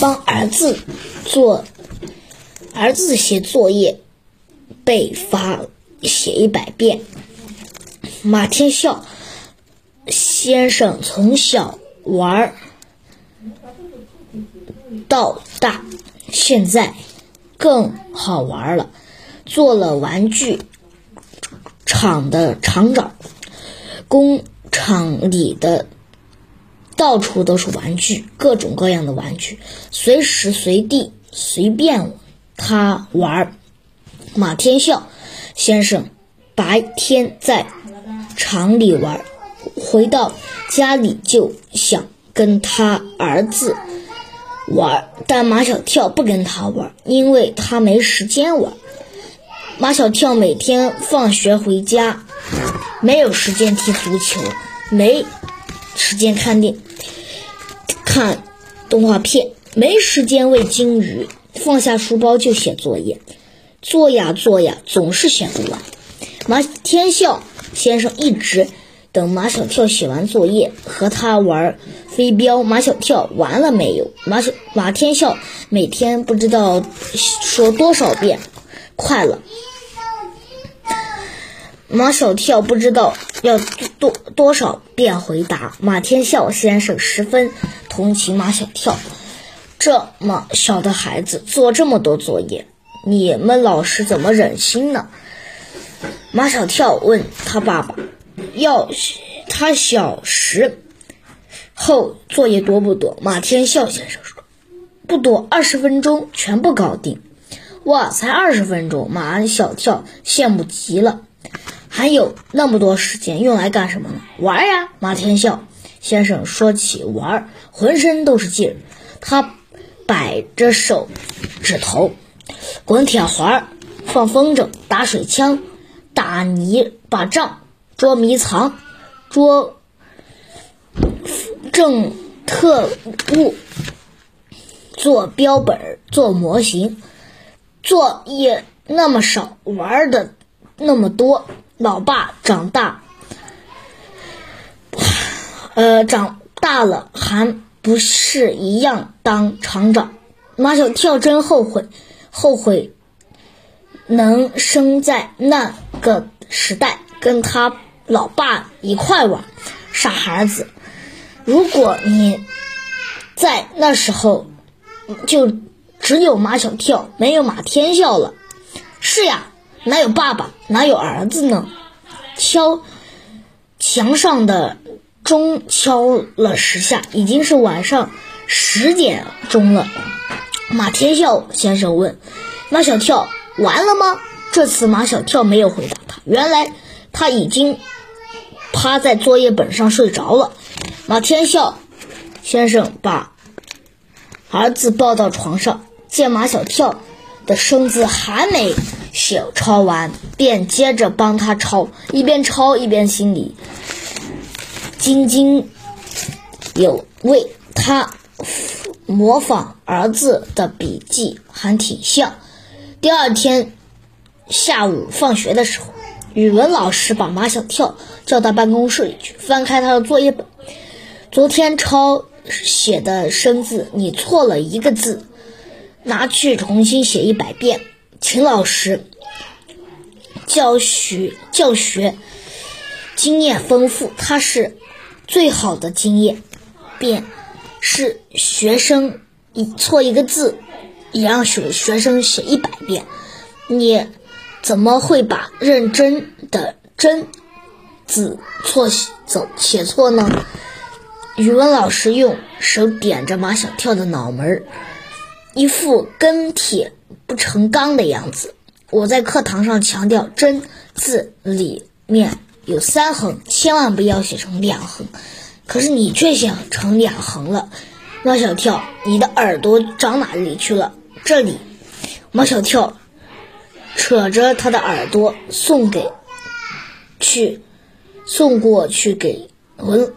帮儿子做儿子写作业，被罚写一百遍。马天笑先生从小玩到大，现在更好玩了，做了玩具厂的厂长，工厂里的。到处都是玩具，各种各样的玩具，随时随地随便他玩。马天笑先生白天在厂里玩，回到家里就想跟他儿子玩，但马小跳不跟他玩，因为他没时间玩。马小跳每天放学回家，没有时间踢足球，没时间看电。看动画片，没时间喂金鱼，放下书包就写作业，做呀做呀，总是写不完。马天笑先生一直等马小跳写完作业，和他玩飞镖。马小跳完了没有？马小马天笑每天不知道说多少遍快了。马小跳不知道要多多少遍回答。马天笑先生十分同情马小跳，这么小的孩子做这么多作业，你们老师怎么忍心呢？马小跳问他爸爸：“要他小时候作业多不多？”马天笑先生说：“不多，二十分钟全部搞定。”哇，才二十分钟！马小跳羡慕极了。还有那么多时间用来干什么呢？玩呀！马天笑先生说起玩，浑身都是劲儿。他摆着手指头，滚铁环、放风筝、打水枪、打泥巴仗、捉迷藏、捉正特务、做标本、做模型。作业那么少，玩的那么多。老爸长大，呃，长大了还不是一样当厂长？马小跳真后悔，后悔能生在那个时代，跟他老爸一块玩。傻孩子，如果你在那时候，就只有马小跳，没有马天笑了。是呀。哪有爸爸，哪有儿子呢？敲墙上的钟敲了十下，已经是晚上十点钟了。马天笑先生问马小跳：“完了吗？”这次马小跳没有回答他，原来他已经趴在作业本上睡着了。马天笑先生把儿子抱到床上，见马小跳的身子还没。写抄完，便接着帮他抄，一边抄一边心里津津有味。他模仿儿子的笔记还挺像。第二天下午放学的时候，语文老师把马小跳叫到办公室里去，翻开他的作业本。昨天抄写的生字，你错了一个字，拿去重新写一百遍。秦老师教学教学经验丰富，他是最好的经验。便是学生一错一个字，也让学学生写一百遍。你怎么会把认真的“真”字错走写错呢？语文老师用手点着马小跳的脑门儿，一副跟帖。不成钢的样子。我在课堂上强调“真”字里面有三横，千万不要写成两横。可是你却写成两横了。马小跳，你的耳朵长哪里去了？这里。马小跳扯着他的耳朵送给去送过去给文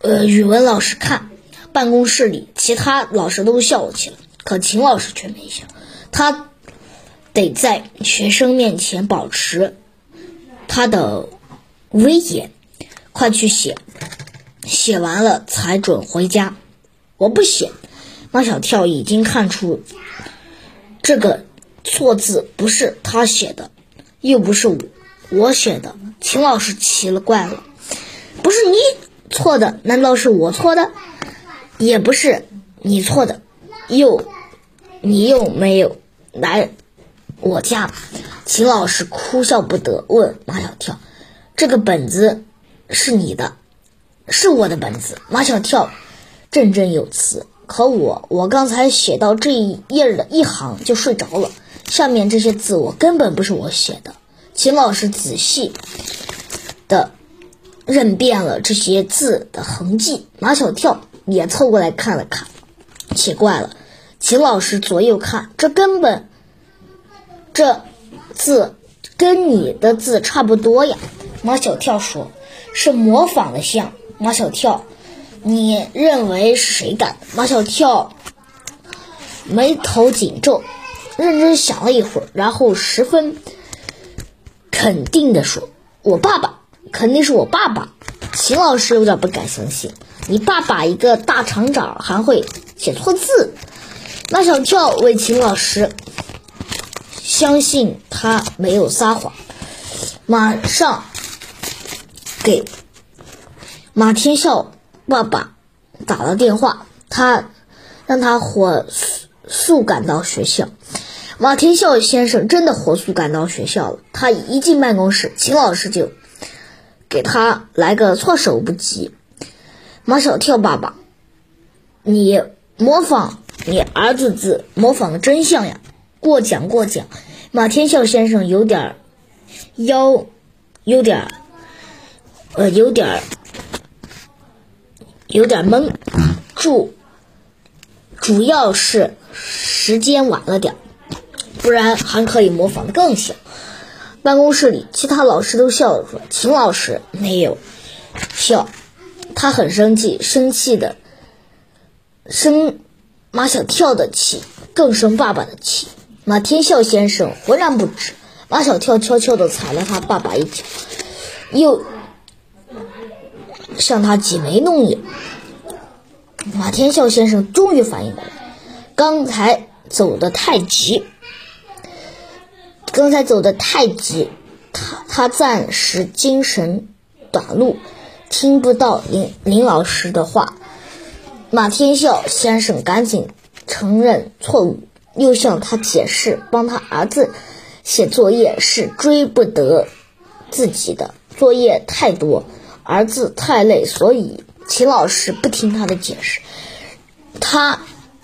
呃语文老师看。办公室里，其他老师都笑起来。可秦老师却没笑，他得在学生面前保持他的威严。快去写，写完了才准回家。我不写。马小跳已经看出这个错字不是他写的，又不是我我写的。秦老师奇了怪了，不是你错的，难道是我错的？也不是你错的，又你又没有来我家。秦老师哭笑不得，问马小跳：“这个本子是你的，是我的本子？”马小跳振振有词：“可我我刚才写到这一页的一行就睡着了，下面这些字我根本不是我写的。”秦老师仔细的认遍了这些字的痕迹，马小跳也凑过来看了看，奇怪了，秦老师左右看，这根本这字跟你的字差不多呀。马小跳说：“是模仿的像。”马小跳，你认为是谁干的？马小跳眉头紧皱，认真想了一会儿，然后十分。肯定的说：“我爸爸肯定是我爸爸。”秦老师有点不敢相信：“你爸爸一个大厂长还会写错字？”马小跳为秦老师相信他没有撒谎，马上给马天笑爸爸打了电话，他让他火速赶到学校。马天笑先生真的火速赶到学校了。他一进办公室，秦老师就给他来个措手不及。马小跳爸爸，你模仿你儿子字，模仿的真像呀！过奖过奖。马天笑先生有点腰，有点呃，有点有点懵。主主要是时间晚了点。不然还可以模仿的更像。办公室里，其他老师都笑了，说：“秦老师没有笑，他很生气，生气的生马小跳的气，更生爸爸的气。”马天笑先生浑然不知，马小跳悄悄地踩了他爸爸一脚，又向他挤眉弄眼。马天笑先生终于反应过来，刚才走得太急。刚才走得太急，他他暂时精神短路，听不到林林老师的话。马天笑先生赶紧承认错误，又向他解释，帮他儿子写作业是追不得自己的，作业太多，儿子太累，所以秦老师不听他的解释，他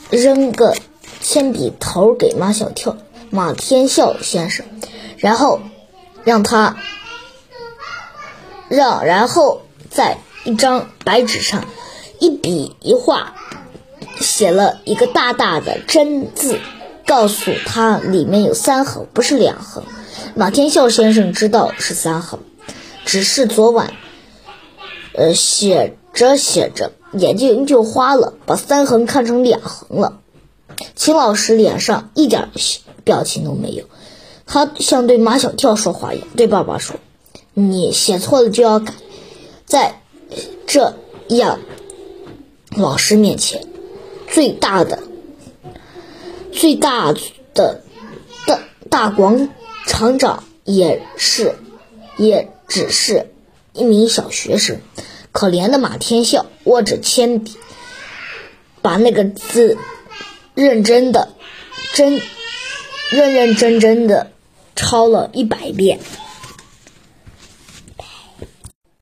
扔个铅笔头给马小跳。马天笑先生，然后让他让，然后在一张白纸上一笔一画写了一个大大的“真”字，告诉他里面有三横，不是两横。马天笑先生知道是三横，只是昨晚呃写着写着眼睛就花了，把三横看成两横了。秦老师脸上一点。表情都没有，他像对马小跳说话一样，对爸爸说：“你写错了就要改，在这样老师面前，最大的、最大的大大广厂长也是，也只是一名小学生。可怜的马天笑握着铅笔，把那个字认真的真。”认认真真的抄了一百遍。